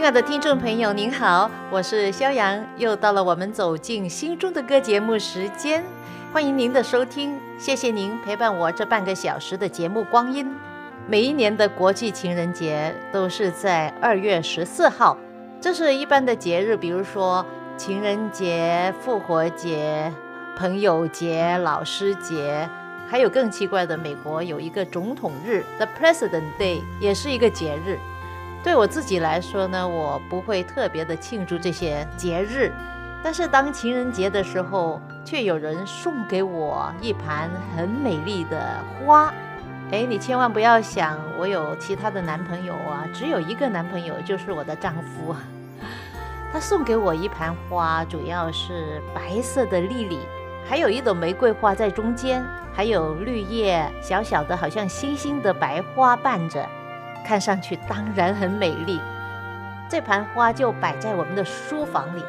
亲爱的听众朋友，您好，我是肖阳，又到了我们走进心中的歌节目时间，欢迎您的收听，谢谢您陪伴我这半个小时的节目光阴。每一年的国际情人节都是在二月十四号，这是一般的节日，比如说情人节、复活节、朋友节、老师节，还有更奇怪的，美国有一个总统日，The President Day，也是一个节日。对我自己来说呢，我不会特别的庆祝这些节日，但是当情人节的时候，却有人送给我一盘很美丽的花。哎，你千万不要想我有其他的男朋友啊，只有一个男朋友，就是我的丈夫。他送给我一盘花，主要是白色的丽丽，还有一朵玫瑰花在中间，还有绿叶小小的，好像星星的白花瓣着。看上去当然很美丽，这盘花就摆在我们的书房里。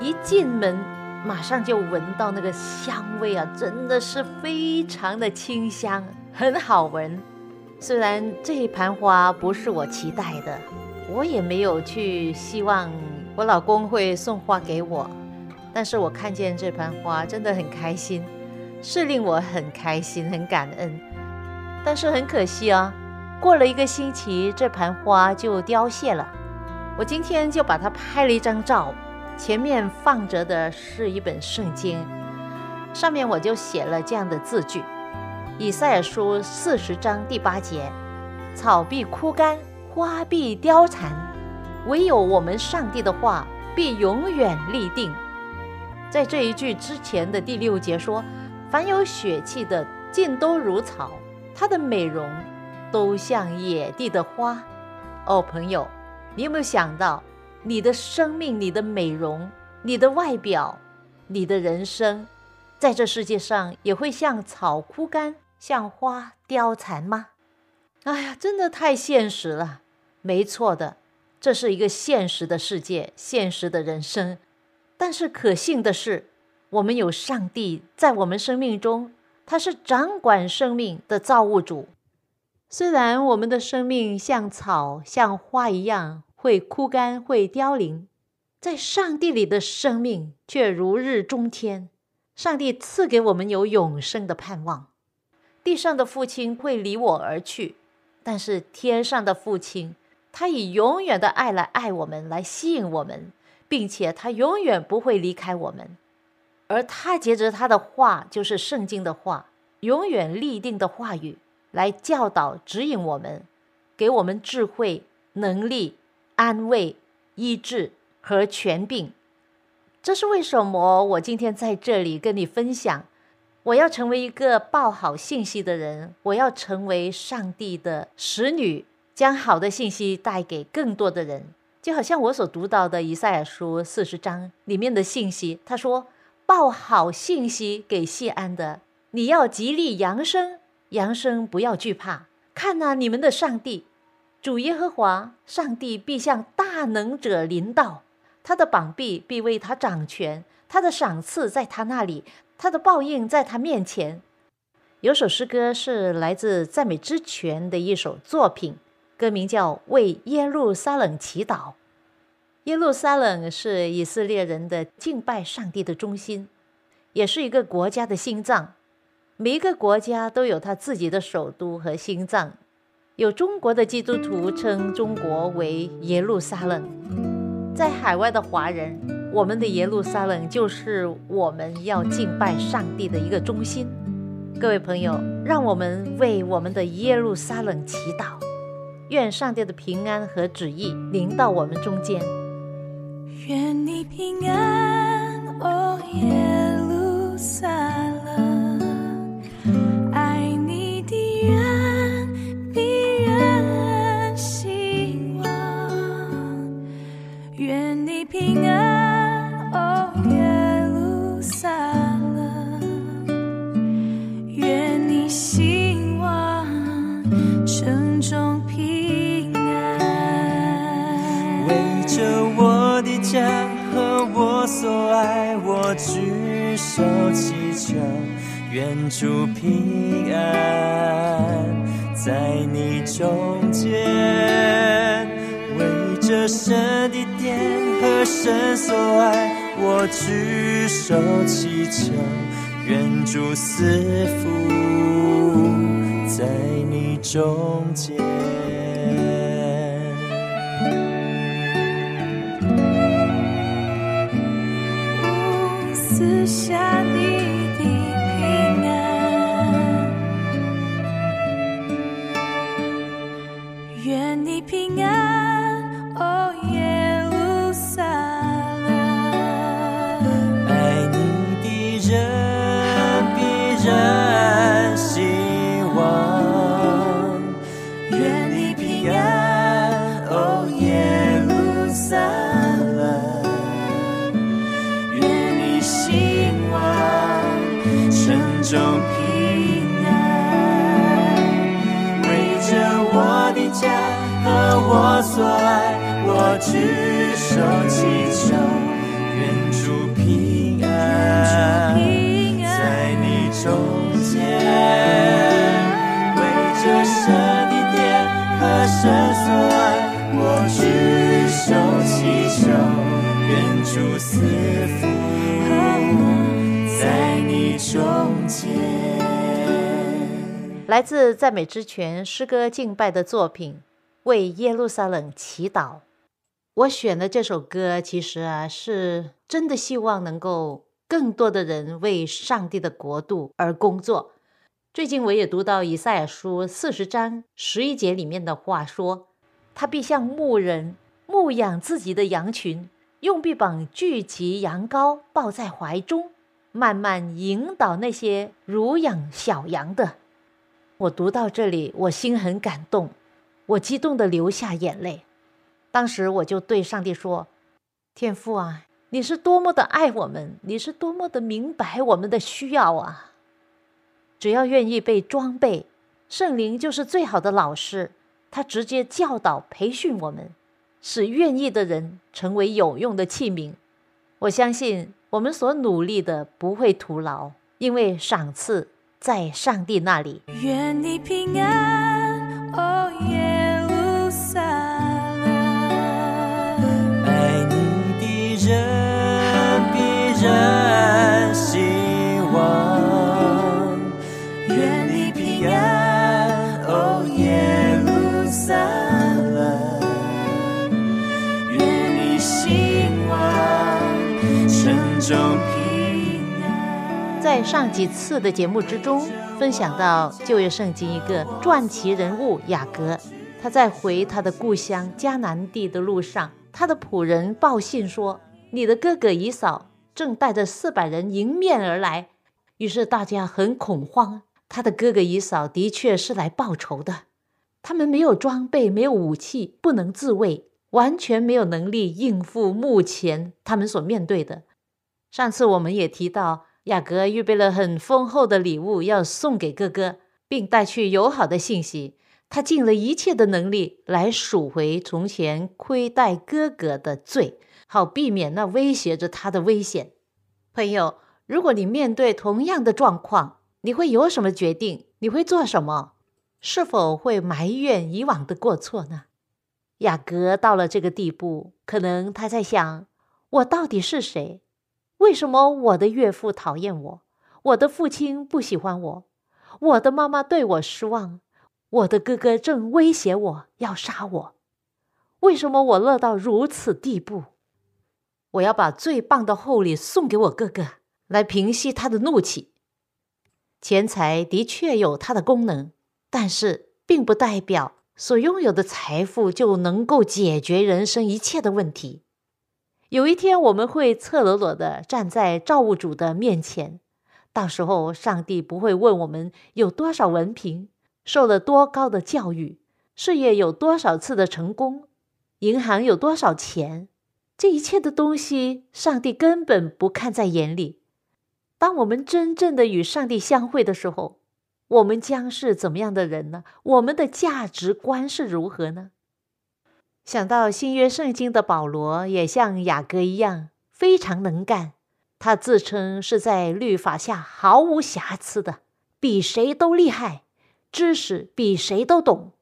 一进门，马上就闻到那个香味啊，真的是非常的清香，很好闻。虽然这盘花不是我期待的，我也没有去希望我老公会送花给我，但是我看见这盘花真的很开心，是令我很开心、很感恩。但是很可惜啊。过了一个星期，这盆花就凋谢了。我今天就把它拍了一张照，前面放着的是一本圣经，上面我就写了这样的字句：以赛亚书四十章第八节，草必枯干，花必凋残，唯有我们上帝的话必永远立定。在这一句之前的第六节说，凡有血气的尽都如草，它的美容。都像野地的花，哦，朋友，你有没有想到，你的生命、你的美容、你的外表、你的人生，在这世界上也会像草枯干、像花凋残吗？哎呀，真的太现实了。没错的，这是一个现实的世界，现实的人生。但是可信的是，我们有上帝在我们生命中，他是掌管生命的造物主。虽然我们的生命像草、像花一样会枯干、会凋零，在上帝里的生命却如日中天。上帝赐给我们有永生的盼望。地上的父亲会离我而去，但是天上的父亲，他以永远的爱来爱我们，来吸引我们，并且他永远不会离开我们。而他接着他的话，就是圣经的话，永远立定的话语。来教导、指引我们，给我们智慧、能力、安慰、医治和权柄。这是为什么？我今天在这里跟你分享，我要成为一个报好信息的人，我要成为上帝的使女，将好的信息带给更多的人。就好像我所读到的以赛亚书四十章里面的信息，他说：“报好信息给谢安的，你要极力扬声。”扬声，不要惧怕。看呐，你们的上帝，主耶和华，上帝必向大能者临到，他的膀臂必为他掌权，他的赏赐在他那里，他的报应在他面前。有首诗歌是来自赞美之泉的一首作品，歌名叫《为耶路撒冷祈祷》。耶路撒冷是以色列人的敬拜上帝的中心，也是一个国家的心脏。每一个国家都有它自己的首都和心脏，有中国的基督徒称中国为耶路撒冷，在海外的华人，我们的耶路撒冷就是我们要敬拜上帝的一个中心。各位朋友，让我们为我们的耶路撒冷祈祷，愿上帝的平安和旨意临到我们中间。愿你平安，哦耶路撒平安，哦耶路撒冷，愿你兴旺，城中平安。为着我的家和我所爱，我举手祈求，愿主平安在你中间。为着神的殿。和神所爱，我举手祈求，愿主赐福在你中间。赐下你中平安，围着我的家和我所爱，我举手祈求，来自赞美之泉诗歌敬拜的作品《为耶路撒冷祈祷》。我选的这首歌，其实啊，是真的希望能够更多的人为上帝的国度而工作。最近我也读到以赛亚书四十章十一节里面的话说：“他必像牧人牧养自己的羊群，用臂膀聚集羊羔，抱在怀中，慢慢引导那些乳养小羊的。”我读到这里，我心很感动，我激动的流下眼泪。当时我就对上帝说：“天父啊，你是多么的爱我们，你是多么的明白我们的需要啊！只要愿意被装备，圣灵就是最好的老师，他直接教导、培训我们，使愿意的人成为有用的器皿。我相信我们所努力的不会徒劳，因为赏赐在上帝那里。愿你平安，上几次的节目之中，分享到旧约圣经一个传奇人物雅各，他在回他的故乡迦南地的路上，他的仆人报信说，你的哥哥以扫正带着四百人迎面而来，于是大家很恐慌。他的哥哥以扫的确是来报仇的，他们没有装备，没有武器，不能自卫，完全没有能力应付目前他们所面对的。上次我们也提到，雅各预备了很丰厚的礼物要送给哥哥，并带去友好的信息。他尽了一切的能力来赎回从前亏待哥哥的罪，好避免那威胁着他的危险。朋友，如果你面对同样的状况，你会有什么决定？你会做什么？是否会埋怨以往的过错呢？雅各到了这个地步，可能他在想：我到底是谁？为什么我的岳父讨厌我？我的父亲不喜欢我？我的妈妈对我失望？我的哥哥正威胁我要杀我？为什么我乐到如此地步？我要把最棒的厚礼送给我哥哥，来平息他的怒气。钱财的确有它的功能，但是并不代表所拥有的财富就能够解决人生一切的问题。有一天，我们会赤裸裸的站在造物主的面前，到时候，上帝不会问我们有多少文凭，受了多高的教育，事业有多少次的成功，银行有多少钱，这一切的东西，上帝根本不看在眼里。当我们真正的与上帝相会的时候，我们将是怎么样的人呢？我们的价值观是如何呢？想到新约圣经的保罗，也像雅各一样非常能干，他自称是在律法下毫无瑕疵的，比谁都厉害，知识比谁都懂，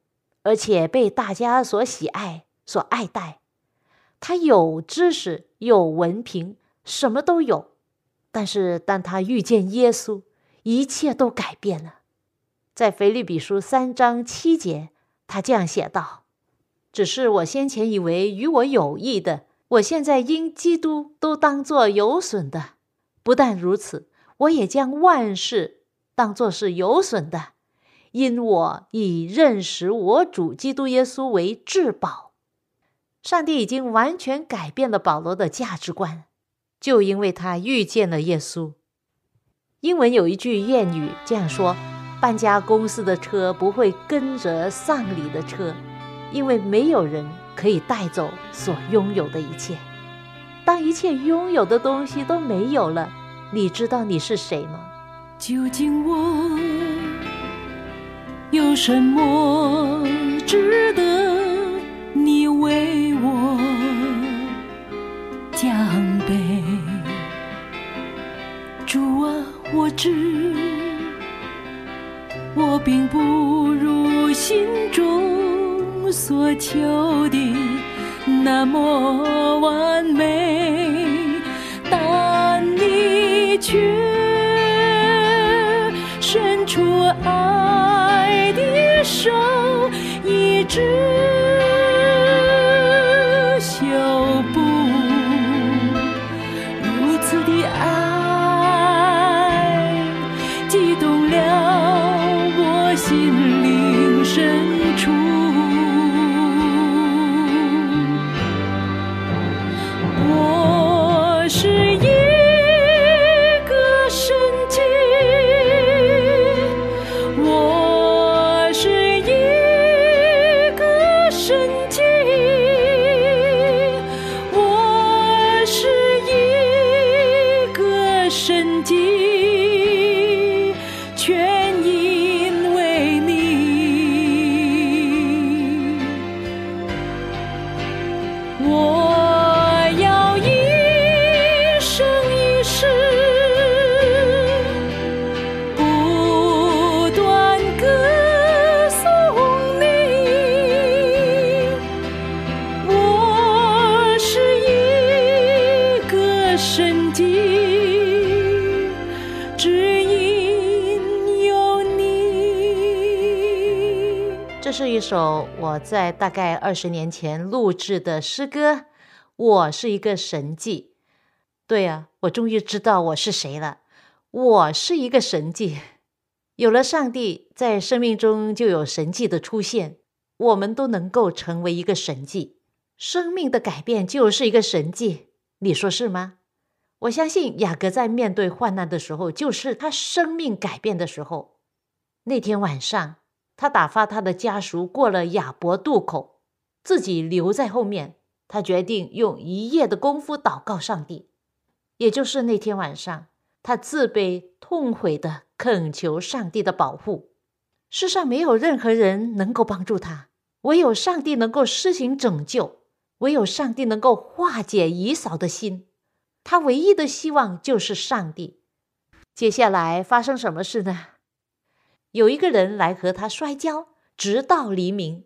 而且被大家所喜爱、所爱戴。他有知识，有文凭，什么都有。但是当他遇见耶稣，一切都改变了。在腓立比书三章七节，他这样写道：“只是我先前以为与我有益的。”我现在因基督都当作有损的，不但如此，我也将万事当作是有损的，因我以认识我主基督耶稣为至宝。上帝已经完全改变了保罗的价值观，就因为他遇见了耶稣。英文有一句谚语这样说：“搬家公司的车不会跟着丧礼的车，因为没有人。”可以带走所拥有的一切。当一切拥有的东西都没有了，你知道你是谁吗？究竟我有什么值得你为我奖杯？主啊，我知我并不如心中。所求的那么完美，但你却伸出爱的手，一直。我在大概二十年前录制的诗歌，我是一个神迹。对啊，我终于知道我是谁了。我是一个神迹。有了上帝，在生命中就有神迹的出现。我们都能够成为一个神迹，生命的改变就是一个神迹。你说是吗？我相信雅各在面对患难的时候，就是他生命改变的时候。那天晚上。他打发他的家属过了雅伯渡口，自己留在后面。他决定用一夜的功夫祷告上帝，也就是那天晚上，他自卑痛悔的恳求上帝的保护。世上没有任何人能够帮助他，唯有上帝能够施行拯救，唯有上帝能够化解姨嫂的心。他唯一的希望就是上帝。接下来发生什么事呢？有一个人来和他摔跤，直到黎明。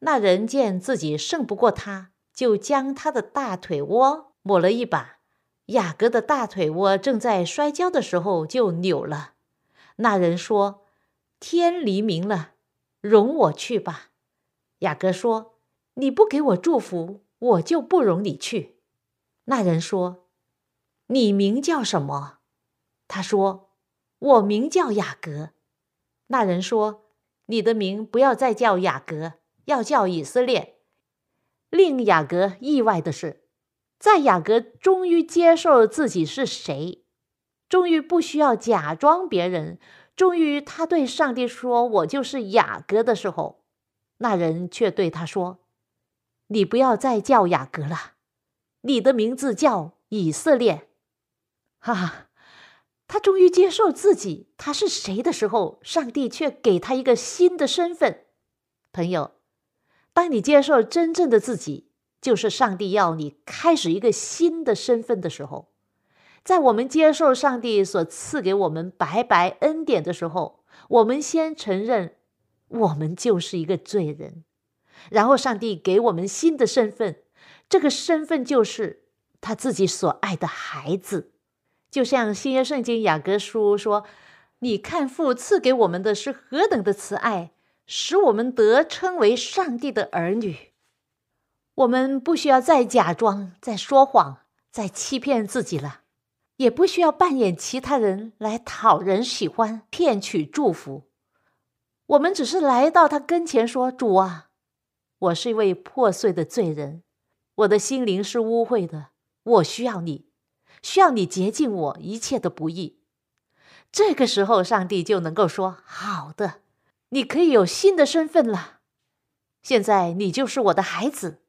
那人见自己胜不过他，就将他的大腿窝抹了一把。雅各的大腿窝正在摔跤的时候就扭了。那人说：“天黎明了，容我去吧。”雅各说：“你不给我祝福，我就不容你去。”那人说：“你名叫什么？”他说：“我名叫雅各。”那人说：“你的名不要再叫雅各，要叫以色列。”令雅各意外的是，在雅各终于接受了自己是谁，终于不需要假装别人，终于他对上帝说：“我就是雅各”的时候，那人却对他说：“你不要再叫雅各了，你的名字叫以色列。”哈哈。他终于接受自己他是谁的时候，上帝却给他一个新的身份。朋友，当你接受真正的自己，就是上帝要你开始一个新的身份的时候，在我们接受上帝所赐给我们白白恩典的时候，我们先承认我们就是一个罪人，然后上帝给我们新的身份，这个身份就是他自己所爱的孩子。就像新约圣经雅各书说：“你看父赐给我们的是何等的慈爱，使我们得称为上帝的儿女。”我们不需要再假装、再说谎、再欺骗自己了。也不需要扮演其他人来讨人喜欢、骗取祝福。我们只是来到他跟前说：“主啊，我是一位破碎的罪人，我的心灵是污秽的，我需要你，需要你洁净我一切的不易。”这个时候，上帝就能够说：“好的，你可以有新的身份了。现在你就是我的孩子，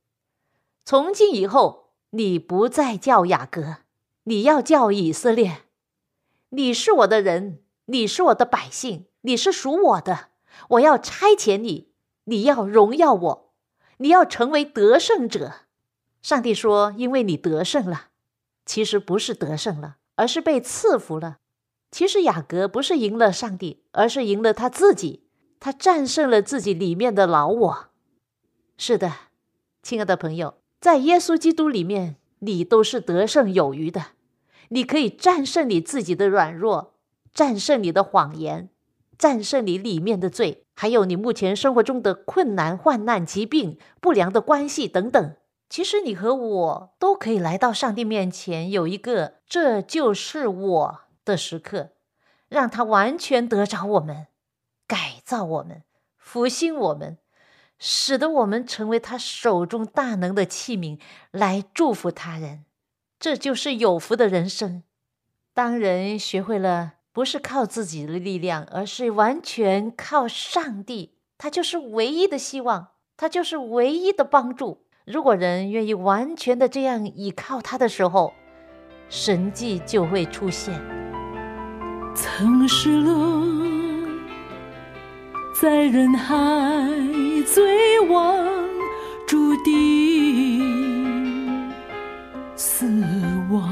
从今以后，你不再叫雅各。”你要叫以色列，你是我的人，你是我的百姓，你是属我的。我要差遣你，你要荣耀我，你要成为得胜者。上帝说：“因为你得胜了，其实不是得胜了，而是被赐福了。其实雅各不是赢了上帝，而是赢了他自己。他战胜了自己里面的老我。是的，亲爱的朋友，在耶稣基督里面，你都是得胜有余的。”你可以战胜你自己的软弱，战胜你的谎言，战胜你里面的罪，还有你目前生活中的困难、患难、疾病、不良的关系等等。其实你和我都可以来到上帝面前，有一个“这就是我的”时刻，让他完全得着我们，改造我们，复兴我们，使得我们成为他手中大能的器皿，来祝福他人。这就是有福的人生。当人学会了不是靠自己的力量，而是完全靠上帝，他就是唯一的希望，他就是唯一的帮助。如果人愿意完全的这样依靠他的时候，神迹就会出现。曾失落在人海，最望注定死亡，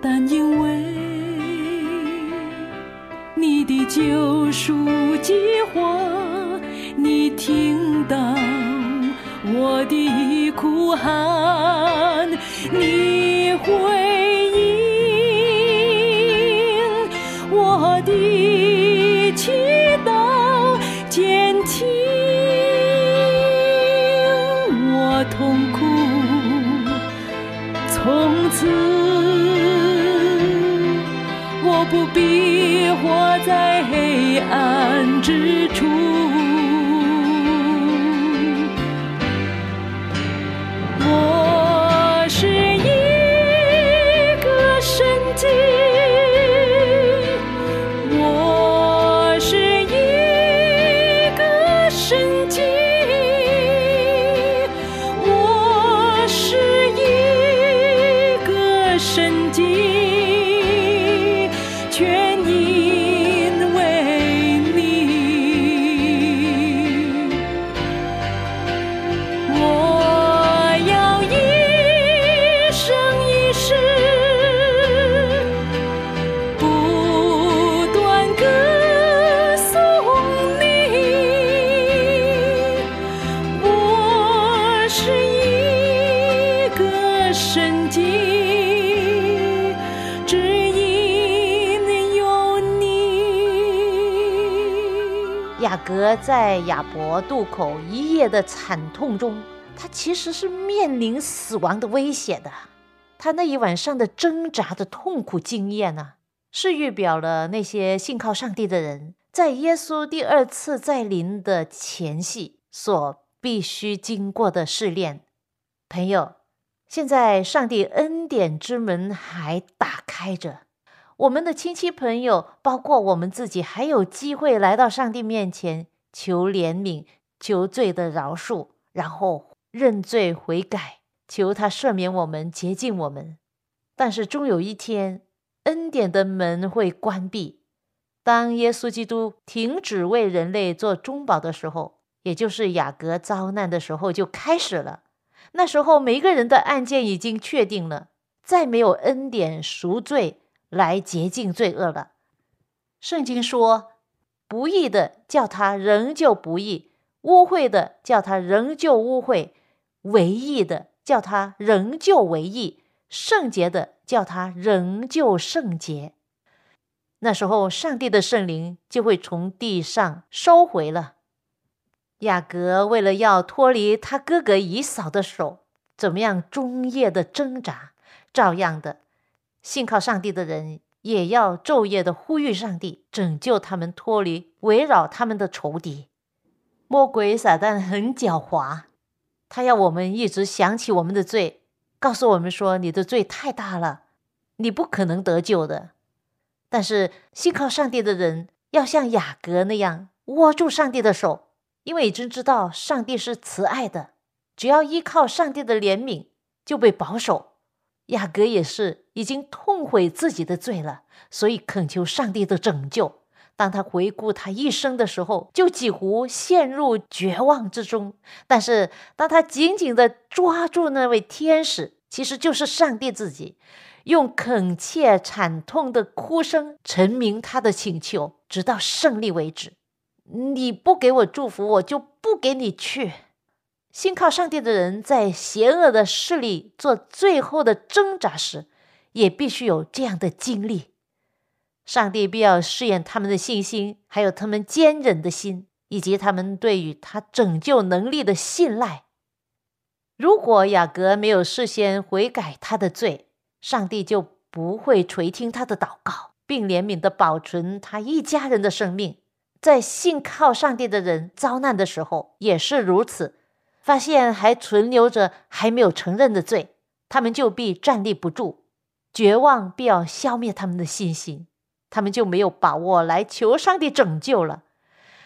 但因为你的救赎计划，你听到我的哭喊，你回应我的祈祷，减轻我痛苦，从此我不必活在黑暗之中在亚伯渡口一夜的惨痛中，他其实是面临死亡的威胁的。他那一晚上的挣扎的痛苦经验呢、是预表了那些信靠上帝的人，在耶稣第二次再临的前夕所必须经过的试炼。朋友，现在上帝恩典之门还打开着，我们的亲戚朋友，包括我们自己，还有机会来到上帝面前求怜悯、求罪的饶恕，然后认罪悔改，求他赦免我们、洁净我们。但是终有一天，恩典的门会关闭。当耶稣基督停止为人类做中保的时候，也就是雅各遭难的时候就开始了。那时候，每一个人的案件已经确定了，再没有恩典赎罪来洁净罪恶了。圣经说，不义的叫他仍旧不义，污秽的叫他仍旧污秽，唯义的叫他仍旧唯义，圣洁的叫他仍旧圣洁。那时候，上帝的圣灵就会从地上收回了。雅各为了要脱离他哥哥以扫的手，怎么样终夜的挣扎？照样的，信靠上帝的人也要昼夜的呼吁上帝拯救他们，脱离围绕他们的仇敌。魔鬼撒旦很狡猾，他要我们一直想起我们的罪，告诉我们说：“你的罪太大了，你不可能得救的。”但是信靠上帝的人要像雅各那样握住上帝的手，因为已经知道上帝是慈爱的，只要依靠上帝的怜悯就被保守。雅各也是已经痛悔自己的罪了，所以恳求上帝的拯救。当他回顾他一生的时候，就几乎陷入绝望之中。但是当他紧紧的抓住那位天使，其实就是上帝自己。用恳切、惨痛的哭声陈明他的请求，直到胜利为止。你不给我祝福，我就不给你去。信靠上帝的人，在邪恶的势力做最后的挣扎时，也必须有这样的经历。上帝必要试验他们的信心，还有他们坚忍的心，以及他们对于他拯救能力的信赖。如果雅各没有事先悔改他的罪，上帝就不会垂听他的祷告，并怜悯的保存他一家人的生命。在信靠上帝的人遭难的时候也是如此，发现还存留着还没有承认的罪，他们就必站立不住，绝望必要消灭他们的信心，他们就没有把握来求上帝拯救了。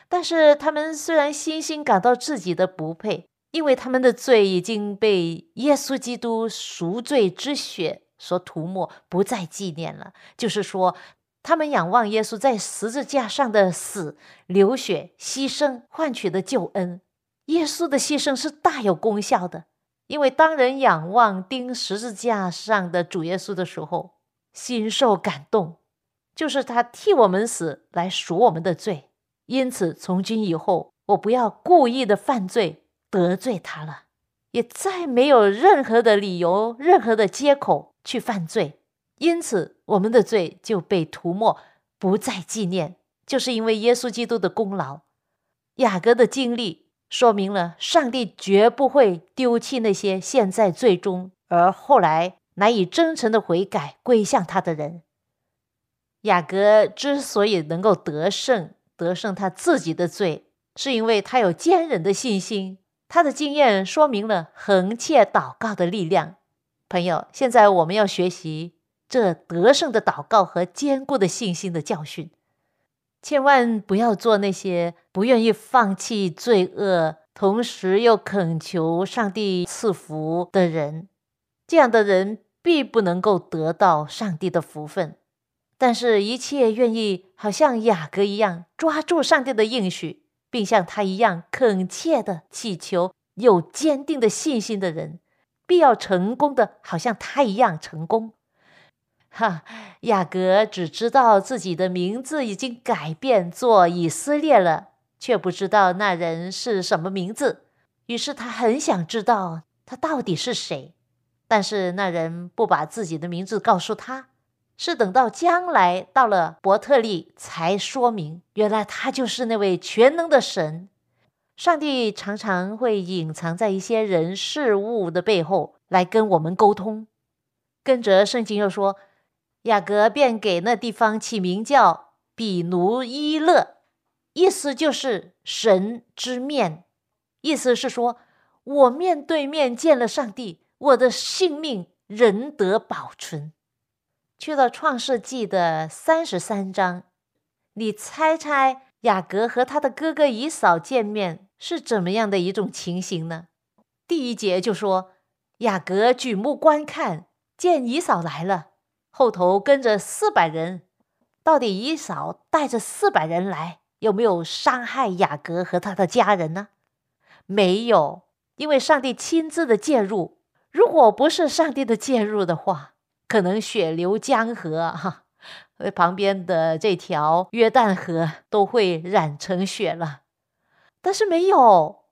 但是他们虽然心心感到自己的不配，因为他们的罪已经被耶稣基督赎罪之血。所涂抹，不再纪念了。就是说，他们仰望耶稣在十字架上的死、流血、牺牲换取的救恩。耶稣的牺牲是大有功效的，因为当人仰望钉十字架上的主耶稣的时候，心受感动，就是他替我们死来赎我们的罪。因此，从今以后，我不要故意的犯罪得罪他了，也再没有任何的理由、任何的借口。去犯罪，因此我们的罪就被涂抹，不再纪念，就是因为耶稣基督的功劳。雅各的经历说明了，上帝绝不会丢弃那些现在罪终而后来难以真诚的悔改归向他的人。雅各之所以能够得胜，得胜他自己的罪，是因为他有坚韧的信心。他的经验说明了恒切祷告的力量。朋友，现在我们要学习这得胜的祷告和坚固的信心的教训，千万不要做那些不愿意放弃罪恶，同时又恳求上帝赐福的人。这样的人必不能够得到上帝的福分。但是，一切愿意好像雅各一样抓住上帝的应许，并像他一样恳切的祈求、有坚定的信心的人。必要成功的，好像他一样成功。哈，雅各只知道自己的名字已经改变做以色列了，却不知道那人是什么名字。于是他很想知道他到底是谁，但是那人不把自己的名字告诉他，是等到将来到了伯特利才说明，原来他就是那位全能的神。上帝常常会隐藏在一些人事物的背后来跟我们沟通。跟着圣经又说，雅各便给那地方起名叫比努伊勒，意思就是神之面，意思是说我面对面见了上帝，我的性命仍得保存。去到创世纪的三十三章，你猜猜雅各和他的哥哥以扫见面？是怎么样的一种情形呢？第一节就说雅各举目观看，见以嫂来了，后头跟着四百人。到底姨嫂带着四百人来，有没有伤害雅各和他的家人呢？没有，因为上帝亲自的介入。如果不是上帝的介入的话，可能血流江河哈，旁边的这条约旦河都会染成血了。但是没有，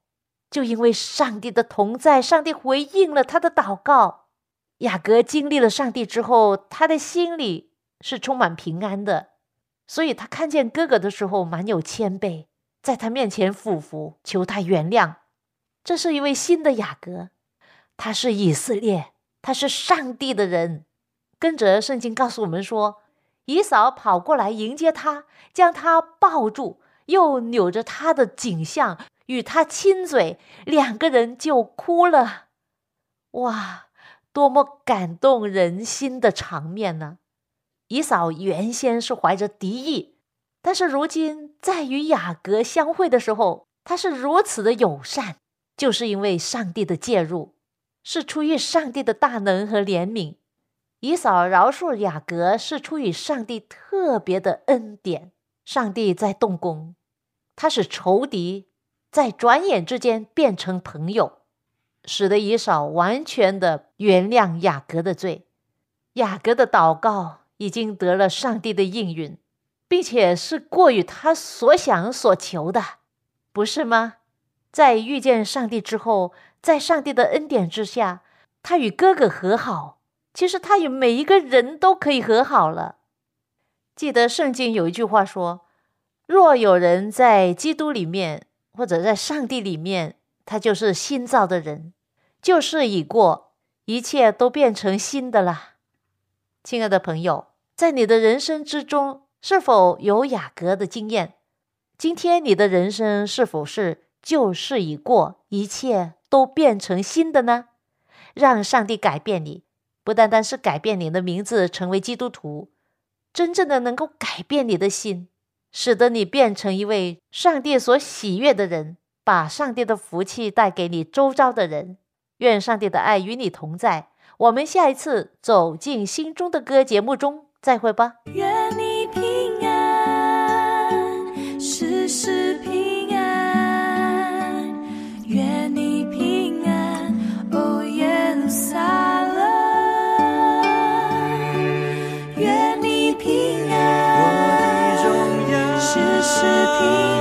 就因为上帝的同在，上帝回应了他的祷告。雅各经历了上帝之后，他的心里是充满平安的，所以他看见哥哥的时候，蛮有谦卑，在他面前俯伏，求他原谅。这是一位新的雅各，他是以色列，他是上帝的人。跟着圣经告诉我们说，以扫跑过来迎接他，将他抱住，又扭着他的颈项与他亲嘴，两个人就哭了。哇！多么感动人心的场面呢！以扫原先是怀着敌意，但是如今在与雅各相会的时候，他是如此的友善，就是因为上帝的介入，是出于上帝的大能和怜悯。以扫饶恕雅各，是出于上帝特别的恩典。上帝在动工，他使仇敌在转眼之间变成朋友。使得以扫完全的原谅雅各的罪，雅各的祷告已经得了上帝的应允，并且是过于他所想所求的，不是吗？在遇见上帝之后，在上帝的恩典之下，他与哥哥和好，其实他与每一个人都可以和好了。记得圣经有一句话说：“若有人在基督里面，或者在上帝里面，他就是新造的人。”旧事已过，一切都变成新的了。亲爱的朋友，在你的人生之中，是否有雅各的经验？今天你的人生是否是旧事已过，一切都变成新的呢？让上帝改变你，不单单是改变你的名字，成为基督徒，真正的能够改变你的心，使得你变成一位上帝所喜悦的人，把上帝的福气带给你周遭的人。愿上帝的爱与你同在。我们下一次走进心中的歌节目中再会吧。愿你平安，事事平安。愿你平安，哦耶路撒冷。愿你平安，我的荣耀事事平安。